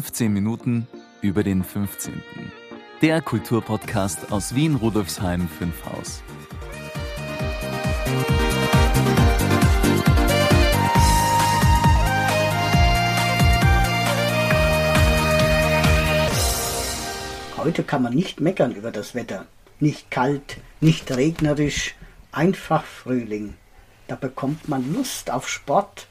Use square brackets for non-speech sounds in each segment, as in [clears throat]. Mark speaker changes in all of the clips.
Speaker 1: 15 Minuten über den 15. Der Kulturpodcast aus Wien Rudolfsheim 5 Haus.
Speaker 2: Heute kann man nicht meckern über das Wetter. Nicht kalt, nicht regnerisch, einfach Frühling. Da bekommt man Lust auf Sport,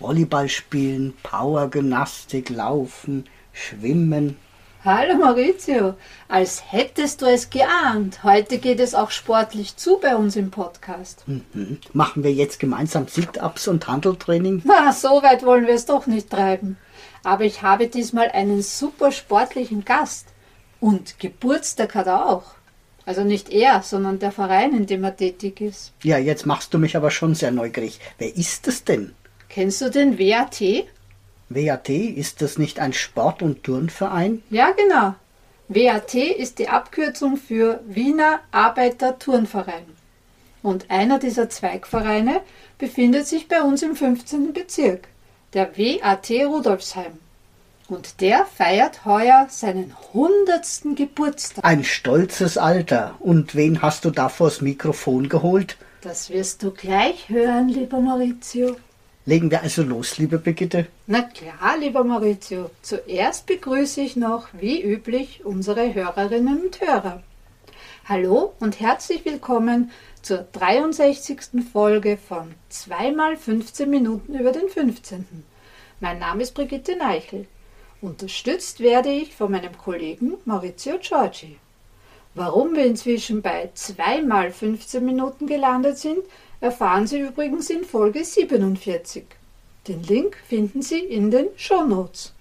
Speaker 2: Volleyball spielen, Powergymnastik, Laufen, Schwimmen.
Speaker 3: Hallo Maurizio, als hättest du es geahnt. Heute geht es auch sportlich zu bei uns im Podcast.
Speaker 2: Mhm. Machen wir jetzt gemeinsam Sit-Ups und Handeltraining?
Speaker 3: Na, so weit wollen wir es doch nicht treiben. Aber ich habe diesmal einen super sportlichen Gast. Und Geburtstag hat er auch. Also nicht er, sondern der Verein, in dem er tätig ist.
Speaker 2: Ja, jetzt machst du mich aber schon sehr neugierig. Wer ist es denn?
Speaker 3: Kennst du den WAT?
Speaker 2: WAT, ist das nicht ein Sport- und Turnverein?
Speaker 3: Ja, genau. WAT ist die Abkürzung für Wiener Arbeiter Turnverein. Und einer dieser Zweigvereine befindet sich bei uns im 15. Bezirk, der WAT Rudolfsheim. Und der feiert heuer seinen hundertsten Geburtstag.
Speaker 2: Ein stolzes Alter. Und wen hast du da vors Mikrofon geholt?
Speaker 3: Das wirst du gleich hören, lieber Maurizio.
Speaker 2: Legen wir also los, liebe Brigitte?
Speaker 3: Na klar, lieber Maurizio. Zuerst begrüße ich noch, wie üblich, unsere Hörerinnen und Hörer. Hallo und herzlich willkommen zur 63. Folge von 2x15 Minuten über den 15. Mein Name ist Brigitte Neichel. Unterstützt werde ich von meinem Kollegen Maurizio Giorgi. Warum wir inzwischen bei 2x15 Minuten gelandet sind, erfahren Sie übrigens in Folge 47. Den Link finden Sie in den Shownotes.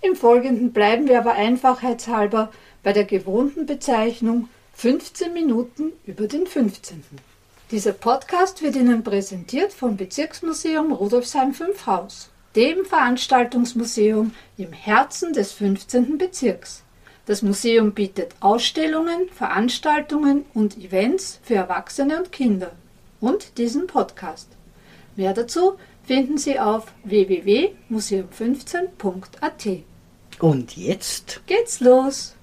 Speaker 3: Im Folgenden bleiben wir aber einfachheitshalber bei der gewohnten Bezeichnung 15 Minuten über den 15. Dieser Podcast wird Ihnen präsentiert vom Bezirksmuseum Rudolfsheim 5 Haus dem Veranstaltungsmuseum im Herzen des 15. Bezirks. Das Museum bietet Ausstellungen, Veranstaltungen und Events für Erwachsene und Kinder und diesen Podcast. Mehr dazu finden Sie auf www.museum15.at.
Speaker 2: Und jetzt
Speaker 3: geht's los.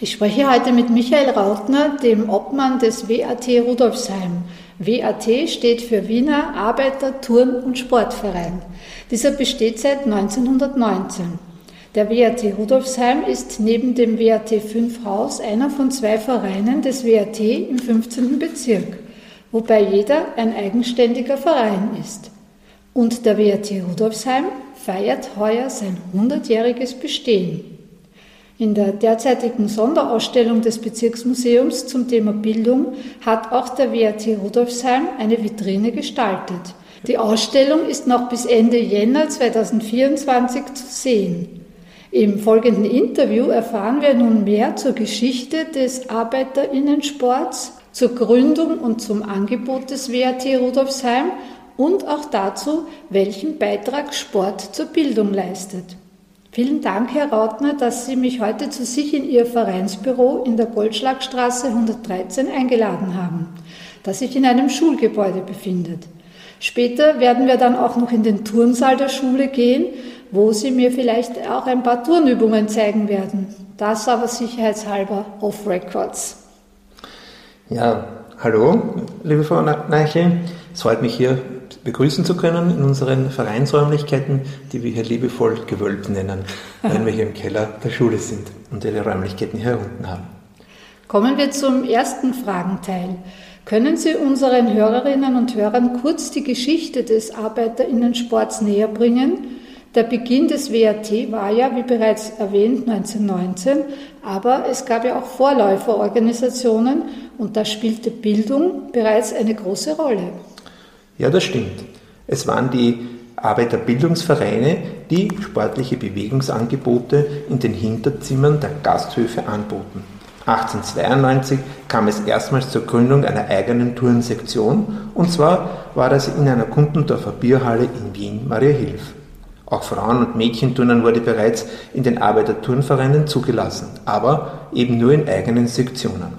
Speaker 3: Ich spreche heute mit Michael Rautner, dem Obmann des WAT Rudolfsheim. WAT steht für Wiener Arbeiter Turn- und Sportverein. Dieser besteht seit 1919. Der WAT Rudolfsheim ist neben dem WAT 5 Haus einer von zwei Vereinen des WAT im 15. Bezirk, wobei jeder ein eigenständiger Verein ist. Und der WAT Rudolfsheim feiert heuer sein 100-jähriges Bestehen. In der derzeitigen Sonderausstellung des Bezirksmuseums zum Thema Bildung hat auch der WAT Rudolfsheim eine Vitrine gestaltet. Die Ausstellung ist noch bis Ende Jänner 2024 zu sehen. Im folgenden Interview erfahren wir nun mehr zur Geschichte des Arbeiterinnensports, zur Gründung und zum Angebot des WAT Rudolfsheim und auch dazu, welchen Beitrag Sport zur Bildung leistet. Vielen Dank, Herr Rautner, dass Sie mich heute zu sich in Ihr Vereinsbüro in der Goldschlagstraße 113 eingeladen haben, das sich in einem Schulgebäude befindet. Später werden wir dann auch noch in den Turnsaal der Schule gehen, wo Sie mir vielleicht auch ein paar Turnübungen zeigen werden. Das aber sicherheitshalber off records.
Speaker 4: Ja, hallo, liebe Frau Neichel. Es freut mich hier begrüßen zu können in unseren Vereinsräumlichkeiten, die wir hier liebevoll gewölbt nennen, [laughs] weil wir hier im Keller der Schule sind und ihre Räumlichkeiten hier unten haben.
Speaker 3: Kommen wir zum ersten Fragenteil. Können Sie unseren Hörerinnen und Hörern kurz die Geschichte des Arbeiterinnensports näher bringen? Der Beginn des WAT war ja, wie bereits erwähnt, 1919, aber es gab ja auch Vorläuferorganisationen und da spielte Bildung bereits eine große Rolle.
Speaker 4: Ja, das stimmt. Es waren die Arbeiterbildungsvereine, die sportliche Bewegungsangebote in den Hinterzimmern der Gasthöfe anboten. 1892 kam es erstmals zur Gründung einer eigenen Turnsektion und zwar war das in einer Kundendorfer Bierhalle in Wien Mariahilf. Auch Frauen- und Mädchenturnen wurde bereits in den Arbeiterturnvereinen zugelassen, aber eben nur in eigenen Sektionen.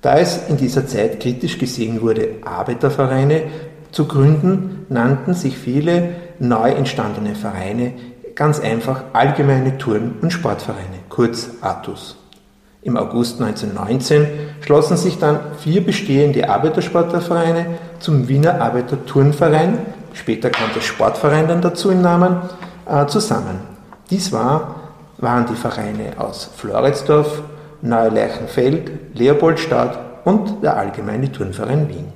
Speaker 4: Da es in dieser Zeit kritisch gesehen wurde, Arbeitervereine zu gründen, nannten sich viele neu entstandene Vereine ganz einfach Allgemeine Turn- und Sportvereine, kurz ATUS. Im August 1919 schlossen sich dann vier bestehende Arbeitersportlervereine zum Wiener Arbeiterturnverein, später kam der Sportverein dann dazu im Namen, äh, zusammen. Dies war, waren die Vereine aus Floridsdorf, Neuleichenfeld, Leopoldstadt und der Allgemeine Turnverein Wien.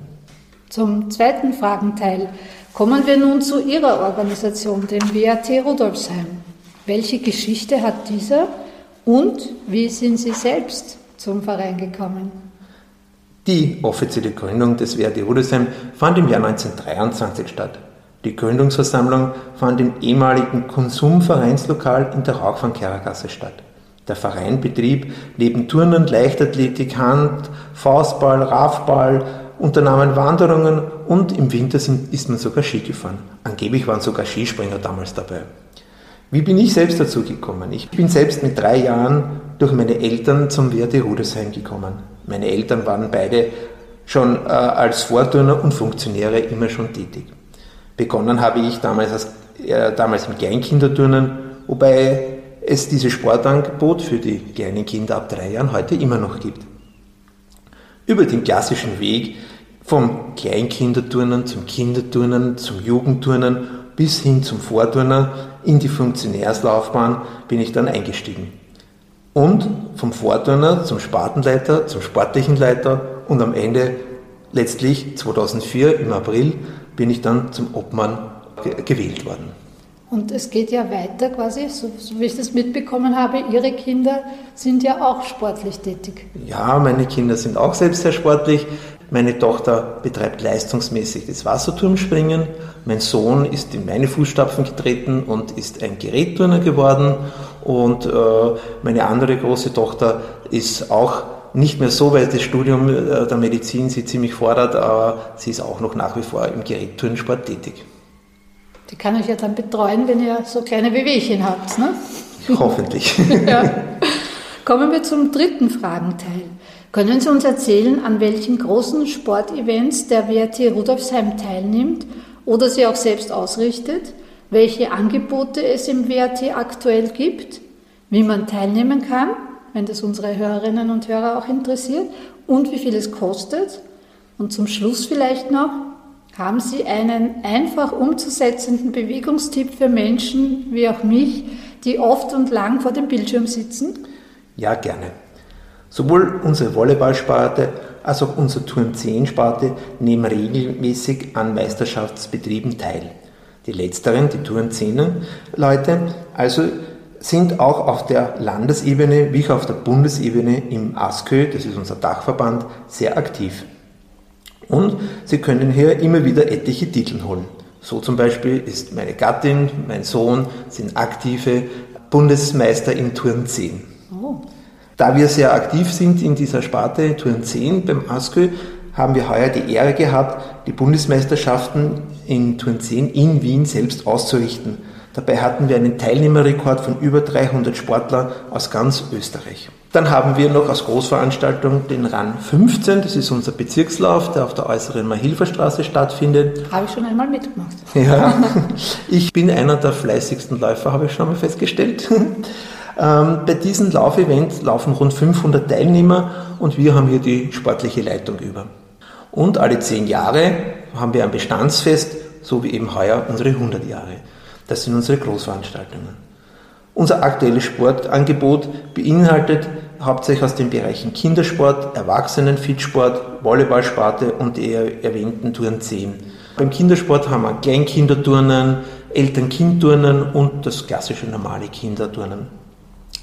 Speaker 3: Zum zweiten Fragenteil kommen wir nun zu Ihrer Organisation, dem WAT Rudolfsheim. Welche Geschichte hat dieser und wie sind Sie selbst zum Verein gekommen?
Speaker 4: Die offizielle Gründung des WAT Rudolfsheim fand im Jahr 1923 statt. Die Gründungsversammlung fand im ehemaligen Konsumvereinslokal in der Rauchfangkehrergasse statt. Der Verein betrieb neben Turnen, Leichtathletik, Hand, Faustball, Raffball, unternahmen Wanderungen und im Winter sind, ist man sogar Ski gefahren. Angeblich waren sogar Skispringer damals dabei. Wie bin ich selbst dazu gekommen? Ich bin selbst mit drei Jahren durch meine Eltern zum Werte Rudesheim gekommen. Meine Eltern waren beide schon äh, als Vorturner und Funktionäre immer schon tätig. Begonnen habe ich damals, als, äh, damals mit Kleinkinderturnen, wobei es dieses Sportangebot für die kleinen Kinder ab drei Jahren heute immer noch gibt. Über den klassischen Weg vom Kleinkinderturnen zum Kinderturnen, zum Jugendturnen bis hin zum Vorturner in die Funktionärslaufbahn bin ich dann eingestiegen. Und vom Vorturner zum Spartenleiter, zum sportlichen Leiter und am Ende letztlich 2004 im April bin ich dann zum Obmann gewählt worden.
Speaker 3: Und es geht ja weiter quasi, so, so, wie ich das mitbekommen habe, Ihre Kinder sind ja auch sportlich tätig.
Speaker 4: Ja, meine Kinder sind auch selbst sehr sportlich. Meine Tochter betreibt leistungsmäßig das Wasserturmspringen. Mein Sohn ist in meine Fußstapfen getreten und ist ein Gerätturner geworden. Und äh, meine andere große Tochter ist auch nicht mehr so, weil das Studium äh, der Medizin sie ziemlich fordert, aber sie ist auch noch nach wie vor im Gerätturnsport tätig.
Speaker 3: Die kann euch ja dann betreuen, wenn ihr so kleine Wehwehchen habt, ne? [laughs]
Speaker 4: Hoffentlich. [laughs]
Speaker 3: ja. Kommen wir zum dritten Fragenteil. Können Sie uns erzählen, an welchen großen Sportevents der WRT Rudolfsheim teilnimmt oder sie auch selbst ausrichtet? Welche Angebote es im WRT aktuell gibt? Wie man teilnehmen kann, wenn das unsere Hörerinnen und Hörer auch interessiert? Und wie viel es kostet? Und zum Schluss vielleicht noch, haben Sie einen einfach umzusetzenden Bewegungstipp für Menschen wie auch mich, die oft und lang vor dem Bildschirm sitzen?
Speaker 4: Ja, gerne. Sowohl unsere Volleyballsparte als auch unsere Turn 10 Sparte nehmen regelmäßig an Meisterschaftsbetrieben teil. Die letzteren, die Turn 10 Leute, also sind auch auf der Landesebene wie auch auf der Bundesebene im ASKÖ, das ist unser Dachverband, sehr aktiv. Und Sie können hier immer wieder etliche Titel holen. So zum Beispiel ist meine Gattin, mein Sohn sind aktive Bundesmeister in Turn 10. Oh. Da wir sehr aktiv sind in dieser Sparte Turn 10 beim ASKÖ, haben wir heuer die Ehre gehabt, die Bundesmeisterschaften in Turn 10 in Wien selbst auszurichten. Dabei hatten wir einen Teilnehmerrekord von über 300 Sportlern aus ganz Österreich. Dann haben wir noch als Großveranstaltung den RAN 15, das ist unser Bezirkslauf, der auf der äußeren Mahilferstraße stattfindet.
Speaker 3: Habe ich schon einmal mitgemacht. [laughs]
Speaker 4: Ja, ich bin einer der fleißigsten Läufer, habe ich schon mal festgestellt. [laughs] Ähm, bei diesem Laufevent laufen rund 500 Teilnehmer und wir haben hier die sportliche Leitung über. Und alle zehn Jahre haben wir ein Bestandsfest, so wie eben heuer unsere 100 Jahre. Das sind unsere Großveranstaltungen. Unser aktuelles Sportangebot beinhaltet hauptsächlich aus den Bereichen Kindersport, Erwachsenen-Fitsport, Volleyballsparte und die erwähnten Touren 10. Beim Kindersport haben wir Kleinkinderturnen, Eltern-Kind-Turnen und das klassische normale Kinderturnen.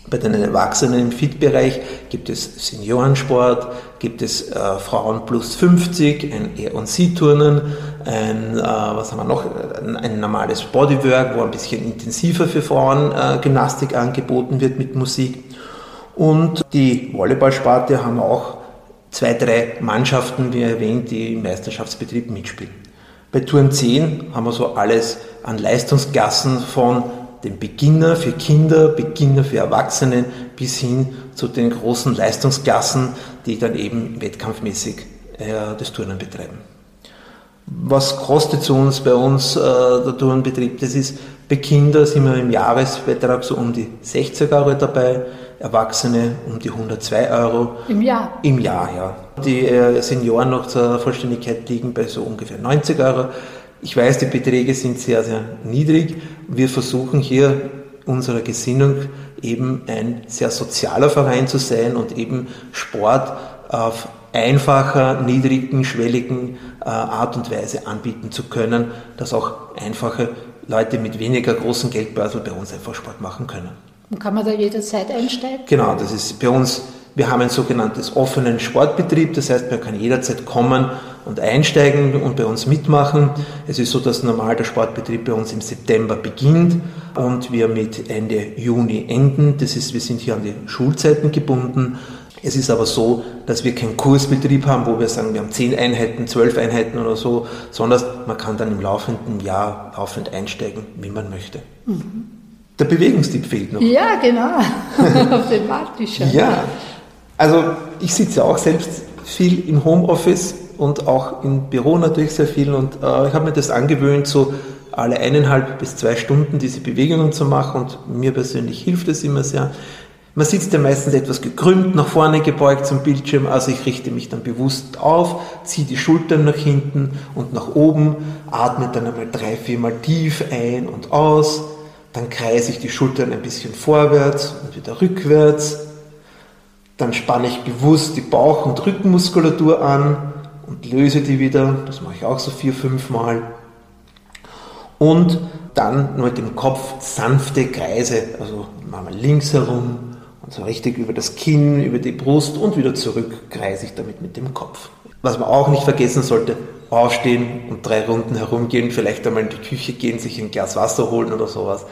Speaker 4: Bei den Erwachsenen im Fit-Bereich gibt es Seniorensport, gibt es äh, Frauen plus 50, ein E&C-Turnen, ein, äh, was haben wir noch, ein, ein, normales Bodywork, wo ein bisschen intensiver für Frauen äh, Gymnastik angeboten wird mit Musik. Und die Volleyballsparte haben auch zwei, drei Mannschaften, wie erwähnt, die im Meisterschaftsbetrieb mitspielen. Bei Touren 10 haben wir so alles an Leistungsklassen von den Beginner für Kinder, Beginner für Erwachsene bis hin zu den großen Leistungsklassen, die dann eben wettkampfmäßig äh, das Turnen betreiben. Was kostet zu uns bei uns äh, der Turnbetrieb? Das ist Bei Kindern sind wir im Jahresbeitrag so um die 60 Euro dabei, Erwachsene um die 102 Euro.
Speaker 3: Im Jahr?
Speaker 4: Im Jahr, ja. Die äh, Senioren noch zur Vollständigkeit liegen bei so ungefähr 90 Euro. Ich weiß, die Beträge sind sehr, sehr niedrig. Wir versuchen hier unserer Gesinnung eben ein sehr sozialer Verein zu sein und eben Sport auf einfacher, niedrigen, schwelligen äh, Art und Weise anbieten zu können, dass auch einfache Leute mit weniger großen Geldbörsel bei uns einfach Sport machen können.
Speaker 3: Und kann man da jederzeit einsteigen?
Speaker 4: Genau, das ist bei uns, wir haben ein sogenanntes offenen Sportbetrieb, das heißt, man kann jederzeit kommen und einsteigen und bei uns mitmachen. Es ist so, dass normal der Sportbetrieb bei uns im September beginnt und wir mit Ende Juni enden. Das ist, wir sind hier an die Schulzeiten gebunden. Es ist aber so, dass wir keinen Kursbetrieb haben, wo wir sagen, wir haben zehn Einheiten, zwölf Einheiten oder so, sondern man kann dann im laufenden Jahr laufend einsteigen, wie man möchte. Mhm. Der Bewegungstipp fehlt noch.
Speaker 3: Ja, genau. [laughs] Auf den warte
Speaker 4: Ja, also ich sitze auch selbst viel im Homeoffice und auch im Büro natürlich sehr viel. Und äh, ich habe mir das angewöhnt, so alle eineinhalb bis zwei Stunden diese Bewegungen zu machen. Und mir persönlich hilft es immer sehr. Man sitzt ja meistens etwas gekrümmt, nach vorne gebeugt zum Bildschirm, also ich richte mich dann bewusst auf, ziehe die Schultern nach hinten und nach oben, atme dann einmal drei, viermal tief ein und aus, dann kreise ich die Schultern ein bisschen vorwärts und wieder rückwärts, dann spanne ich bewusst die Bauch- und Rückenmuskulatur an und löse die wieder, das mache ich auch so vier, fünf Mal. Und dann nur mit dem Kopf sanfte Kreise, also wir links herum, und so richtig über das Kinn, über die Brust und wieder zurück kreise ich damit mit dem Kopf. Was man auch nicht vergessen sollte, aufstehen und drei Runden herumgehen, vielleicht einmal in die Küche gehen, sich ein Glas Wasser holen oder sowas.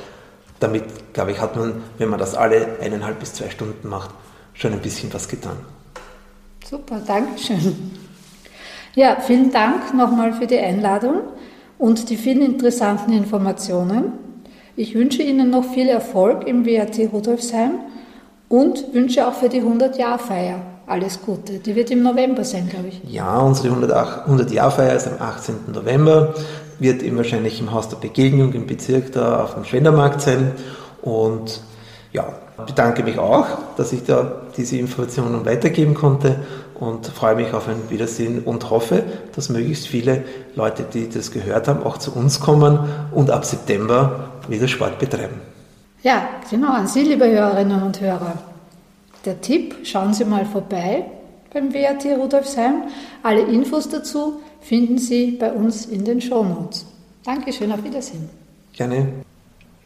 Speaker 4: Damit, glaube ich, hat man, wenn man das alle eineinhalb bis zwei Stunden macht, schon ein bisschen was getan.
Speaker 3: Super, Dankeschön. Ja, vielen Dank nochmal für die Einladung und die vielen interessanten Informationen. Ich wünsche Ihnen noch viel Erfolg im WAT Rudolfsheim und wünsche auch für die 100-Jahr-Feier alles Gute. Die wird im November sein, glaube ich.
Speaker 4: Ja, unsere 100-Jahr-Feier ist am 18. November, wird eben wahrscheinlich im Haus der Begegnung im Bezirk da auf dem Schwendermarkt sein. Und ja, bedanke mich auch, dass ich da diese Informationen weitergeben konnte und freue mich auf ein Wiedersehen und hoffe, dass möglichst viele Leute, die das gehört haben, auch zu uns kommen und ab September wieder Sport betreiben.
Speaker 3: Ja, genau, an Sie, liebe Hörerinnen und Hörer. Der Tipp, schauen Sie mal vorbei beim WAT Rudolfsheim. Alle Infos dazu finden Sie bei uns in den Shownotes. Dankeschön, auf Wiedersehen.
Speaker 4: Gerne.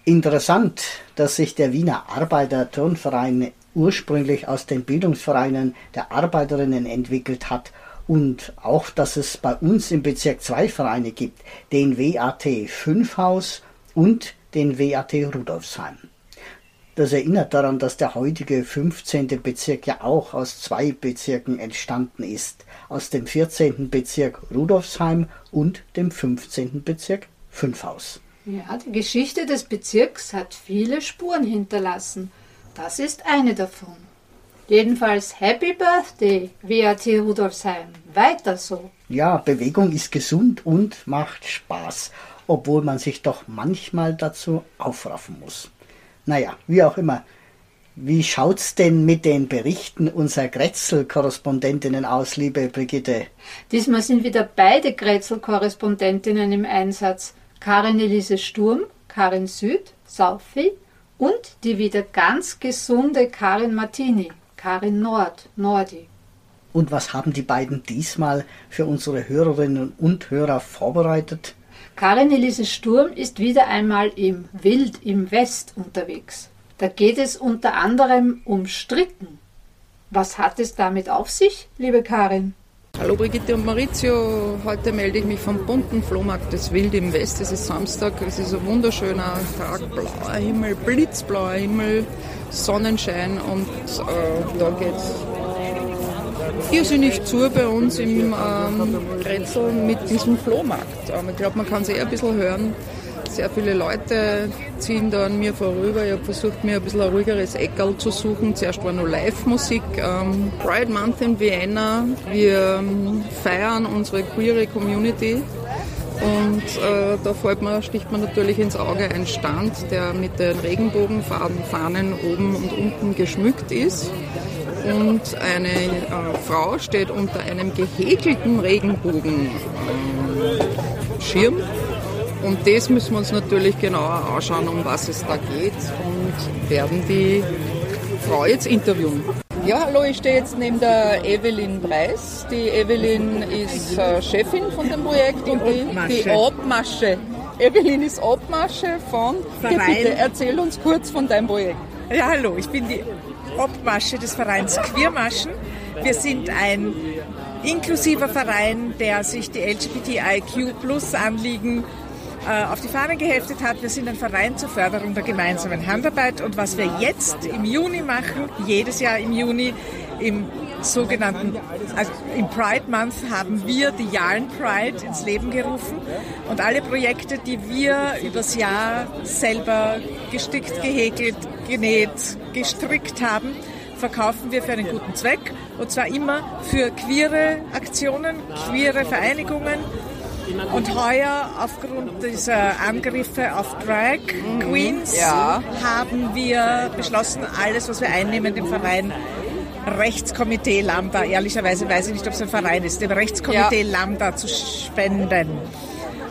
Speaker 2: Interessant, dass sich der Wiener Arbeiter-Turnverein ursprünglich aus den Bildungsvereinen der Arbeiterinnen entwickelt hat und auch, dass es bei uns im Bezirk zwei Vereine gibt, den WAT 5 Haus und den WAT Rudolfsheim. Das erinnert daran, dass der heutige 15. Bezirk ja auch aus zwei Bezirken entstanden ist, aus dem 14. Bezirk Rudolfsheim und dem 15. Bezirk Fünfhaus.
Speaker 3: Ja, die Geschichte des Bezirks hat viele Spuren hinterlassen. Das ist eine davon. Jedenfalls Happy Birthday, WAT Rudolfsheim. Weiter so.
Speaker 2: Ja, Bewegung ist gesund und macht Spaß obwohl man sich doch manchmal dazu aufraffen muss. Naja, wie auch immer. Wie schaut's denn mit den Berichten unserer Grätzl-Korrespondentinnen aus, liebe Brigitte?
Speaker 3: Diesmal sind wieder beide Grätzl-Korrespondentinnen im Einsatz. Karin Elise Sturm, Karin Süd, Saufi und die wieder ganz gesunde Karin Martini, Karin Nord, Nordi.
Speaker 2: Und was haben die beiden diesmal für unsere Hörerinnen und Hörer vorbereitet?
Speaker 3: Karin Elise Sturm ist wieder einmal im Wild im West unterwegs. Da geht es unter anderem um Stricken. Was hat es damit auf sich, liebe Karin?
Speaker 5: Hallo Brigitte und Maurizio, heute melde ich mich vom bunten Flohmarkt des Wild im West. Es ist Samstag, es ist ein wunderschöner Tag, blauer Himmel, blitzblauer Himmel, Sonnenschein und äh, da geht's irrsinnig zu bei uns im ähm, Grenzel mit diesem Flohmarkt. Ähm, ich glaube, man kann es eher ein bisschen hören. Sehr viele Leute ziehen da an mir vorüber. Ich habe versucht, mir ein bisschen ein ruhigeres Eckerl zu suchen. Zuerst war nur Live-Musik. Ähm, Pride Month in Vienna. Wir ähm, feiern unsere queere Community Und äh, da fällt man, sticht man natürlich ins Auge ein Stand, der mit den Regenbogenfahnen oben und unten geschmückt ist. Und eine äh, Frau steht unter einem gehäkelten Regenbogenschirm. Äh, und das müssen wir uns natürlich genauer anschauen, um was es da geht und werden die Frau jetzt interviewen. Ja, hallo, ich stehe jetzt neben der Evelyn Preis. Die Evelyn ist äh, Chefin von dem Projekt und die, die Obmasche. Evelyn ist Obmasche von. Verein. Bitte erzähl uns kurz von deinem Projekt.
Speaker 6: Ja, hallo, ich bin die Obmasche des Vereins Queermaschen. Wir sind ein inklusiver Verein, der sich die LGBTIQ-Plus-Anliegen auf die Fahne geheftet hat. Wir sind ein Verein zur Förderung der gemeinsamen Handarbeit und was wir jetzt im Juni machen, jedes Jahr im Juni, im sogenannten, also im Pride Month haben wir die Yarn Pride ins Leben gerufen und alle Projekte, die wir übers Jahr selber gestickt, gehäkelt, genäht, gestrickt haben, verkaufen wir für einen guten Zweck und zwar immer für queere Aktionen, queere Vereinigungen und heuer, aufgrund dieser Angriffe auf Drag Queens, ja. haben wir beschlossen, alles, was wir einnehmen, dem Verein Rechtskomitee Lambda, ehrlicherweise weiß ich nicht, ob es ein Verein ist, dem Rechtskomitee ja. Lambda zu spenden.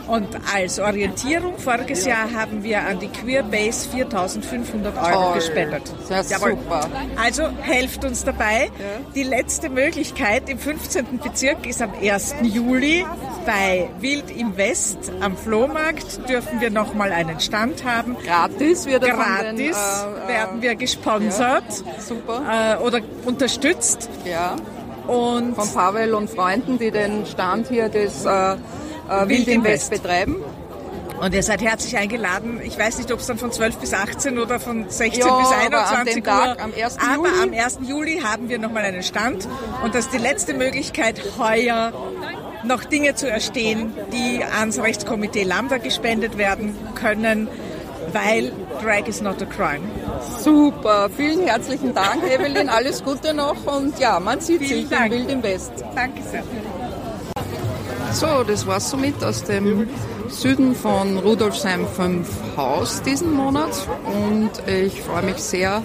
Speaker 6: Und als Orientierung, voriges Jahr haben wir an die Queerbase 4500 Euro Toll. gespendet.
Speaker 5: Das ist super.
Speaker 6: Also helft uns dabei. Ja. Die letzte Möglichkeit im 15. Bezirk ist am 1. Juli bei Wild im West am Flohmarkt dürfen wir nochmal einen Stand haben.
Speaker 5: Gratis
Speaker 6: wird Gratis den, äh, werden wir gesponsert ja, super. Äh, oder unterstützt.
Speaker 5: Ja. Und von Pavel und Freunden, die den Stand hier des äh, äh, Wild im West betreiben.
Speaker 6: Und ihr seid herzlich eingeladen. Ich weiß nicht, ob es dann von 12 bis 18 oder von 16 ja, bis 21 Uhr.
Speaker 5: Tag, am 1.
Speaker 6: Aber am 1. Juli haben wir nochmal einen Stand. Und das ist die letzte Möglichkeit, heuer noch Dinge zu erstehen, die ans Rechtskomitee Lambda gespendet werden können, weil Drag is not a crime.
Speaker 5: Super, vielen herzlichen Dank, Evelyn. Alles Gute noch und ja, man sieht
Speaker 6: vielen
Speaker 5: sich
Speaker 6: Dank.
Speaker 5: im Wild im West.
Speaker 6: Danke sehr.
Speaker 5: So, das war's somit aus dem Süden von Rudolfsheim 5 Haus diesen Monat und ich freue mich sehr,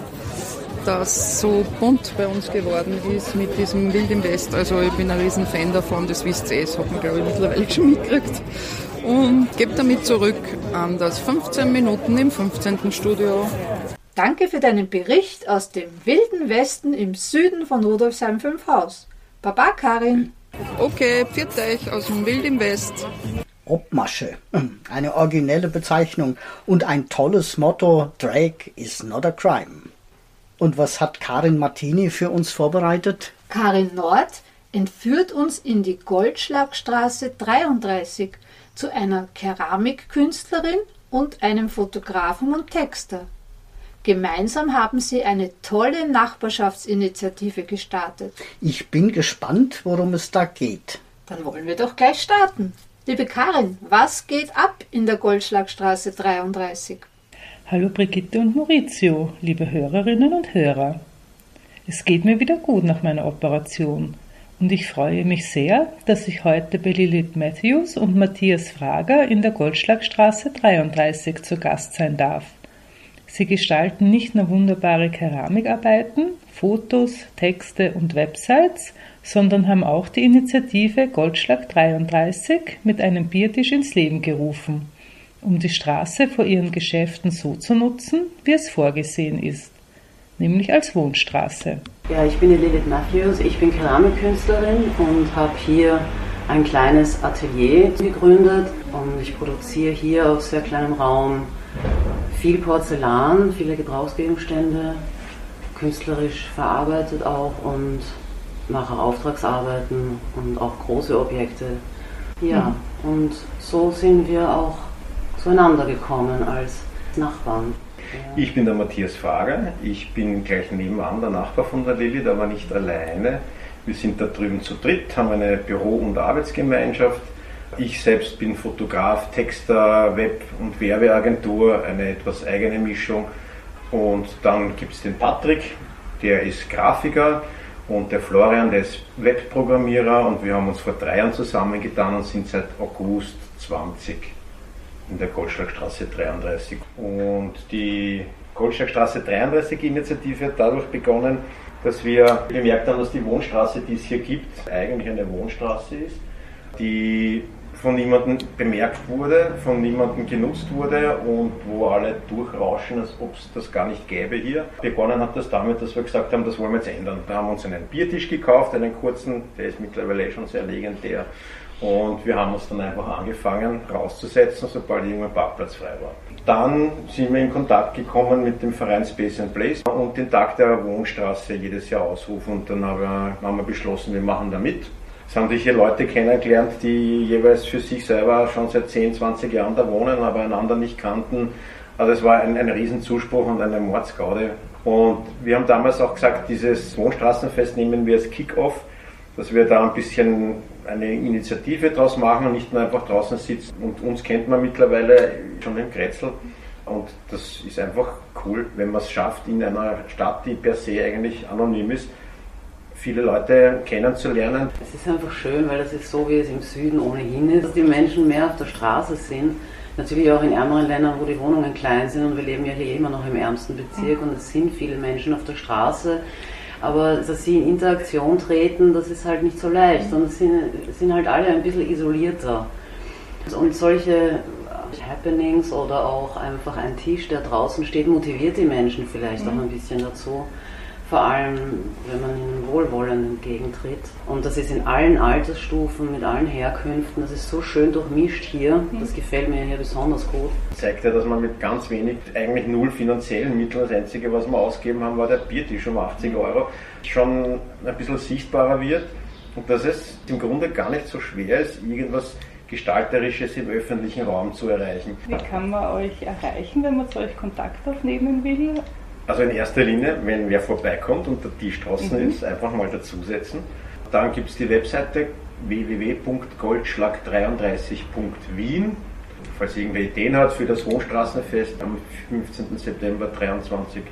Speaker 5: dass so bunt bei uns geworden ist mit diesem Wild im West. Also ich bin ein riesen Fan davon, das wisst ihr, das hat man glaube ich mittlerweile schon mitgekriegt. Und gebe damit zurück an das 15 Minuten im 15. Studio.
Speaker 3: Danke für deinen Bericht aus dem Wilden Westen im Süden von Rudolfsheim 5 Haus. Baba Karin.
Speaker 5: Okay, pfiat euch aus dem Wild im West.
Speaker 2: Obmasche, [clears throat] eine originelle Bezeichnung und ein tolles Motto, Drag is not a crime. Und was hat Karin Martini für uns vorbereitet?
Speaker 3: Karin Nord entführt uns in die Goldschlagstraße 33 zu einer Keramikkünstlerin und einem Fotografen und Texter. Gemeinsam haben sie eine tolle Nachbarschaftsinitiative gestartet.
Speaker 2: Ich bin gespannt, worum es da geht.
Speaker 3: Dann wollen wir doch gleich starten. Liebe Karin, was geht ab in der Goldschlagstraße 33?
Speaker 7: Hallo Brigitte und Maurizio, liebe Hörerinnen und Hörer. Es geht mir wieder gut nach meiner Operation und ich freue mich sehr, dass ich heute bei Lilith Matthews und Matthias Frager in der Goldschlagstraße 33 zu Gast sein darf. Sie gestalten nicht nur wunderbare Keramikarbeiten, Fotos, Texte und Websites, sondern haben auch die Initiative Goldschlag 33 mit einem Biertisch ins Leben gerufen, um die Straße vor ihren Geschäften so zu nutzen, wie es vorgesehen ist, nämlich als Wohnstraße.
Speaker 8: Ja, ich bin die Lilith Matthews, ich bin Keramikkünstlerin und habe hier ein kleines Atelier gegründet und ich produziere hier auf sehr kleinem Raum viel Porzellan, viele Gebrauchsgegenstände, künstlerisch verarbeitet auch und mache Auftragsarbeiten und auch große Objekte. Ja, mhm. und so sind wir auch zueinander gekommen als Nachbarn.
Speaker 9: Ich bin der Matthias Frager, ich bin gleich nebenan der Nachbar von der Lilith, aber nicht alleine. Wir sind da drüben zu dritt, haben eine Büro- und Arbeitsgemeinschaft ich selbst bin Fotograf, Texter, Web- und Werbeagentur, eine etwas eigene Mischung. Und dann gibt es den Patrick, der ist Grafiker und der Florian, der ist Webprogrammierer und wir haben uns vor drei Jahren zusammengetan und sind seit August 20 in der Goldschlagstraße 33. Und die Goldschlagstraße 33 Initiative hat dadurch begonnen, dass wir gemerkt haben, dass die Wohnstraße, die es hier gibt, eigentlich eine Wohnstraße ist, die von niemandem bemerkt wurde, von niemandem genutzt wurde und wo alle durchrauschen, als ob es das gar nicht gäbe hier. Begonnen hat das damit, dass wir gesagt haben, das wollen wir jetzt ändern. Da haben wir uns einen Biertisch gekauft, einen kurzen, der ist mittlerweile schon sehr legendär. Und wir haben uns dann einfach angefangen rauszusetzen, sobald irgendein Parkplatz frei war. Dann sind wir in Kontakt gekommen mit dem Verein Space and Place und den Tag der Wohnstraße jedes Jahr ausrufen. Und dann haben wir, haben wir beschlossen, wir machen da mit. Es haben sich hier Leute kennengelernt, die jeweils für sich selber schon seit 10, 20 Jahren da wohnen, aber einander nicht kannten. Also es war ein, ein Riesenzuspruch und eine Mordsgaude. Und wir haben damals auch gesagt, dieses Wohnstraßenfest nehmen wir als Kick-Off, dass wir da ein bisschen eine Initiative draus machen und nicht nur einfach draußen sitzen. Und uns kennt man mittlerweile schon im Kretzel. Und das ist einfach cool, wenn man es schafft, in einer Stadt, die per se eigentlich anonym ist, viele Leute kennenzulernen.
Speaker 8: Es ist einfach schön, weil das ist so, wie es im Süden ohnehin ist, dass die Menschen mehr auf der Straße sind. Natürlich auch in ärmeren Ländern, wo die Wohnungen klein sind und wir leben ja hier immer noch im ärmsten Bezirk und es sind viele Menschen auf der Straße. Aber dass sie in Interaktion treten, das ist halt nicht so leicht es sind, sind halt alle ein bisschen isolierter. Und solche Happenings oder auch einfach ein Tisch, der draußen steht, motiviert die Menschen vielleicht auch ein bisschen dazu vor allem wenn man ihnen wohlwollend entgegentritt. Und das ist in allen Altersstufen, mit allen Herkünften, das ist so schön durchmischt hier, das gefällt mir hier besonders gut.
Speaker 9: Zeigt ja, dass man mit ganz wenig, eigentlich null finanziellen Mitteln, das Einzige, was wir ausgeben haben, war der Biertisch um 80 Euro, schon ein bisschen sichtbarer wird und dass es im Grunde gar nicht so schwer ist, irgendwas Gestalterisches im öffentlichen Raum zu erreichen.
Speaker 7: Wie kann man euch erreichen, wenn man zu euch Kontakt aufnehmen will?
Speaker 9: Also in erster Linie, wenn wer vorbeikommt und der Tisch draußen mhm. ist, einfach mal dazusetzen. Dann gibt es die Webseite www.goldschlag33.wien. Falls ihr irgendwelche Ideen hat für das Wohnstraßenfest am 15. September 2023,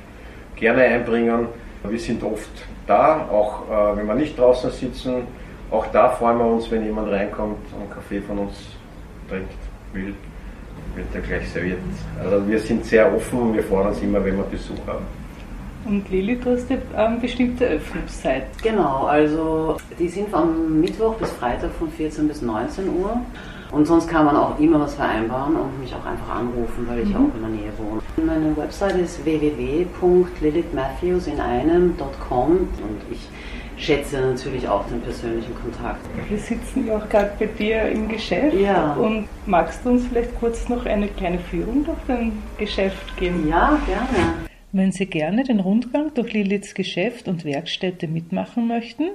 Speaker 9: gerne einbringen. Wir sind oft da, auch äh, wenn wir nicht draußen sitzen. Auch da freuen wir uns, wenn jemand reinkommt und einen Kaffee von uns trinkt, will wird da gleich serviert. Also wir sind sehr offen und wir freuen uns immer, wenn wir Besuch haben.
Speaker 7: Und Lili, du hast eine ähm, bestimmte Öffnungszeit.
Speaker 8: Genau, also die sind am Mittwoch bis Freitag von 14 bis 19 Uhr. Und sonst kann man auch immer was vereinbaren und mich auch einfach anrufen, weil ich mhm. auch in der Nähe wohne. Meine Website ist www.lilithmatthews in einem.com und ich schätze natürlich auch den persönlichen Kontakt.
Speaker 7: Wir sitzen ja auch gerade bei dir im Geschäft.
Speaker 8: Ja.
Speaker 7: Und magst du uns vielleicht kurz noch eine kleine Führung durch dein Geschäft geben?
Speaker 8: Ja, gerne.
Speaker 7: Wenn Sie gerne den Rundgang durch Liliths Geschäft und Werkstätte mitmachen möchten,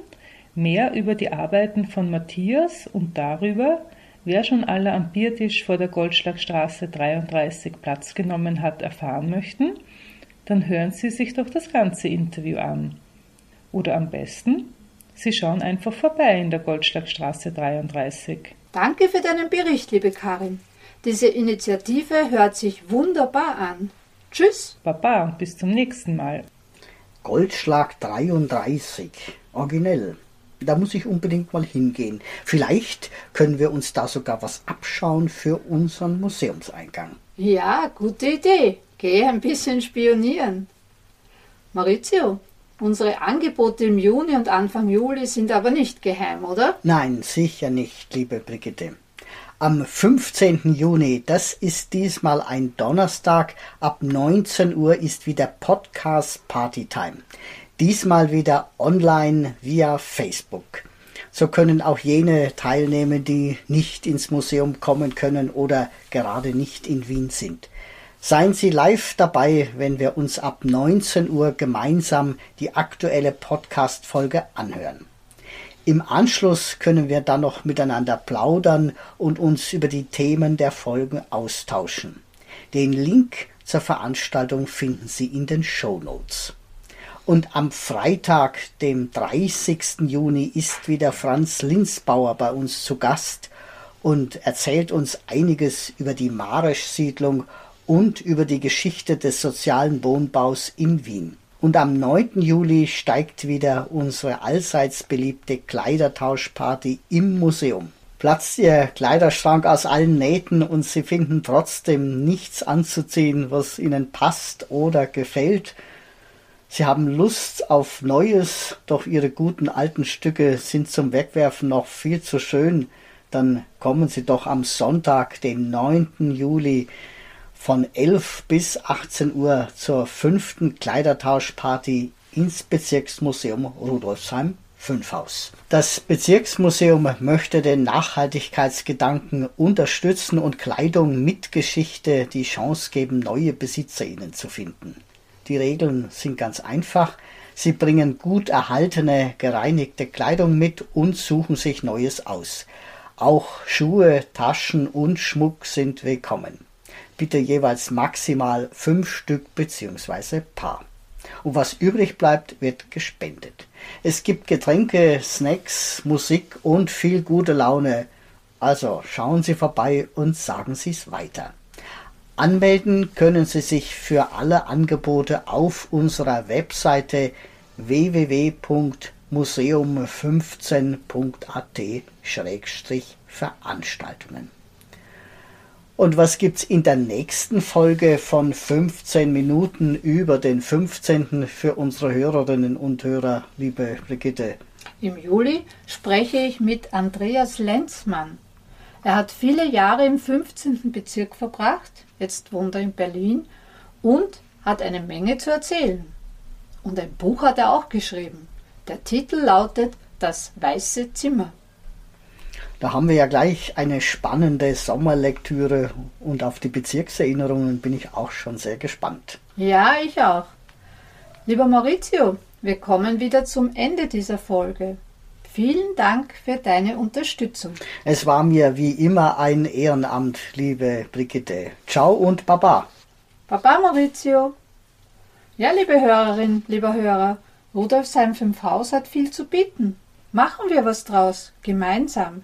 Speaker 7: mehr über die Arbeiten von Matthias und darüber, wer schon alle am Biertisch vor der Goldschlagstraße 33 Platz genommen hat, erfahren möchten, dann hören Sie sich doch das ganze Interview an. Oder am besten, Sie schauen einfach vorbei in der Goldschlagstraße 33.
Speaker 3: Danke für deinen Bericht, liebe Karin. Diese Initiative hört sich wunderbar an. Tschüss.
Speaker 7: Baba, bis zum nächsten Mal.
Speaker 2: Goldschlag 33. Originell. Da muss ich unbedingt mal hingehen. Vielleicht können wir uns da sogar was abschauen für unseren Museumseingang.
Speaker 3: Ja, gute Idee. Geh ein bisschen spionieren. Maurizio, Unsere Angebote im Juni und Anfang Juli sind aber nicht geheim, oder?
Speaker 2: Nein, sicher nicht, liebe Brigitte. Am 15. Juni, das ist diesmal ein Donnerstag, ab 19 Uhr ist wieder Podcast Party Time. Diesmal wieder online via Facebook. So können auch jene teilnehmen, die nicht ins Museum kommen können oder gerade nicht in Wien sind. Seien Sie live dabei, wenn wir uns ab 19 Uhr gemeinsam die aktuelle Podcast-Folge anhören. Im Anschluss können wir dann noch miteinander plaudern und uns über die Themen der Folgen austauschen. Den Link zur Veranstaltung finden Sie in den Show Notes. Und am Freitag, dem 30. Juni, ist wieder Franz Linsbauer bei uns zu Gast und erzählt uns einiges über die Maresch-Siedlung und über die Geschichte des sozialen Wohnbaus in Wien. Und am 9. Juli steigt wieder unsere allseits beliebte Kleidertauschparty im Museum. Platzt Ihr Kleiderschrank aus allen Nähten und Sie finden trotzdem nichts anzuziehen, was Ihnen passt oder gefällt? Sie haben Lust auf Neues, doch Ihre guten alten Stücke sind zum Wegwerfen noch viel zu schön. Dann kommen Sie doch am Sonntag, den 9. Juli, von 11 bis 18 Uhr zur fünften Kleidertauschparty ins Bezirksmuseum Rudolfsheim 5 Haus. Das Bezirksmuseum möchte den Nachhaltigkeitsgedanken unterstützen und Kleidung mit Geschichte die Chance geben, neue BesitzerInnen zu finden. Die Regeln sind ganz einfach. Sie bringen gut erhaltene, gereinigte Kleidung mit und suchen sich Neues aus. Auch Schuhe, Taschen und Schmuck sind willkommen. Bitte jeweils maximal fünf Stück bzw. Paar. Und was übrig bleibt, wird gespendet. Es gibt Getränke, Snacks, Musik und viel gute Laune. Also schauen Sie vorbei und sagen Sie es weiter. Anmelden können Sie sich für alle Angebote auf unserer Webseite www.museum15.at-veranstaltungen. Und was gibt's in der nächsten Folge von 15 Minuten über den 15. für unsere Hörerinnen und Hörer, liebe Brigitte?
Speaker 3: Im Juli spreche ich mit Andreas Lenzmann. Er hat viele Jahre im 15. Bezirk verbracht, jetzt wohnt er in Berlin und hat eine Menge zu erzählen. Und ein Buch hat er auch geschrieben. Der Titel lautet Das weiße Zimmer.
Speaker 2: Da haben wir ja gleich eine spannende Sommerlektüre und auf die Bezirkserinnerungen bin ich auch schon sehr gespannt.
Speaker 3: Ja, ich auch. Lieber Maurizio, wir kommen wieder zum Ende dieser Folge. Vielen Dank für deine Unterstützung.
Speaker 2: Es war mir wie immer ein Ehrenamt, liebe Brigitte. Ciao und Baba.
Speaker 3: Baba Maurizio. Ja, liebe Hörerin, lieber Hörer, Rudolfsheim 5 Haus hat viel zu bieten. Machen wir was draus, gemeinsam.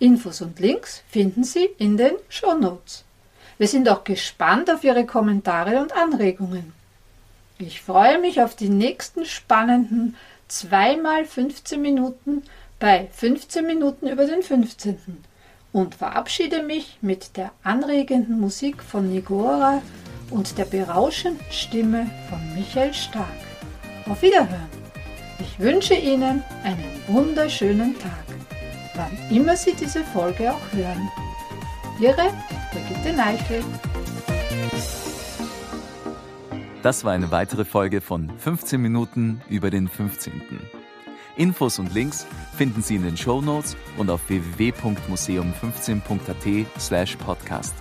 Speaker 3: Infos und Links finden Sie in den Show Notes. Wir sind auch gespannt auf Ihre Kommentare und Anregungen. Ich freue mich auf die nächsten spannenden zweimal 15 Minuten bei 15 Minuten über den 15. und verabschiede mich mit der anregenden Musik von Nigora und der berauschenden Stimme von Michael Stark. Auf Wiederhören! Ich wünsche Ihnen einen wunderschönen Tag wann immer Sie diese Folge auch hören. Ihre Brigitte Neichel.
Speaker 1: Das war eine weitere Folge von 15 Minuten über den 15. Infos und Links finden Sie in den Show Notes und auf www.museum15.at slash podcast.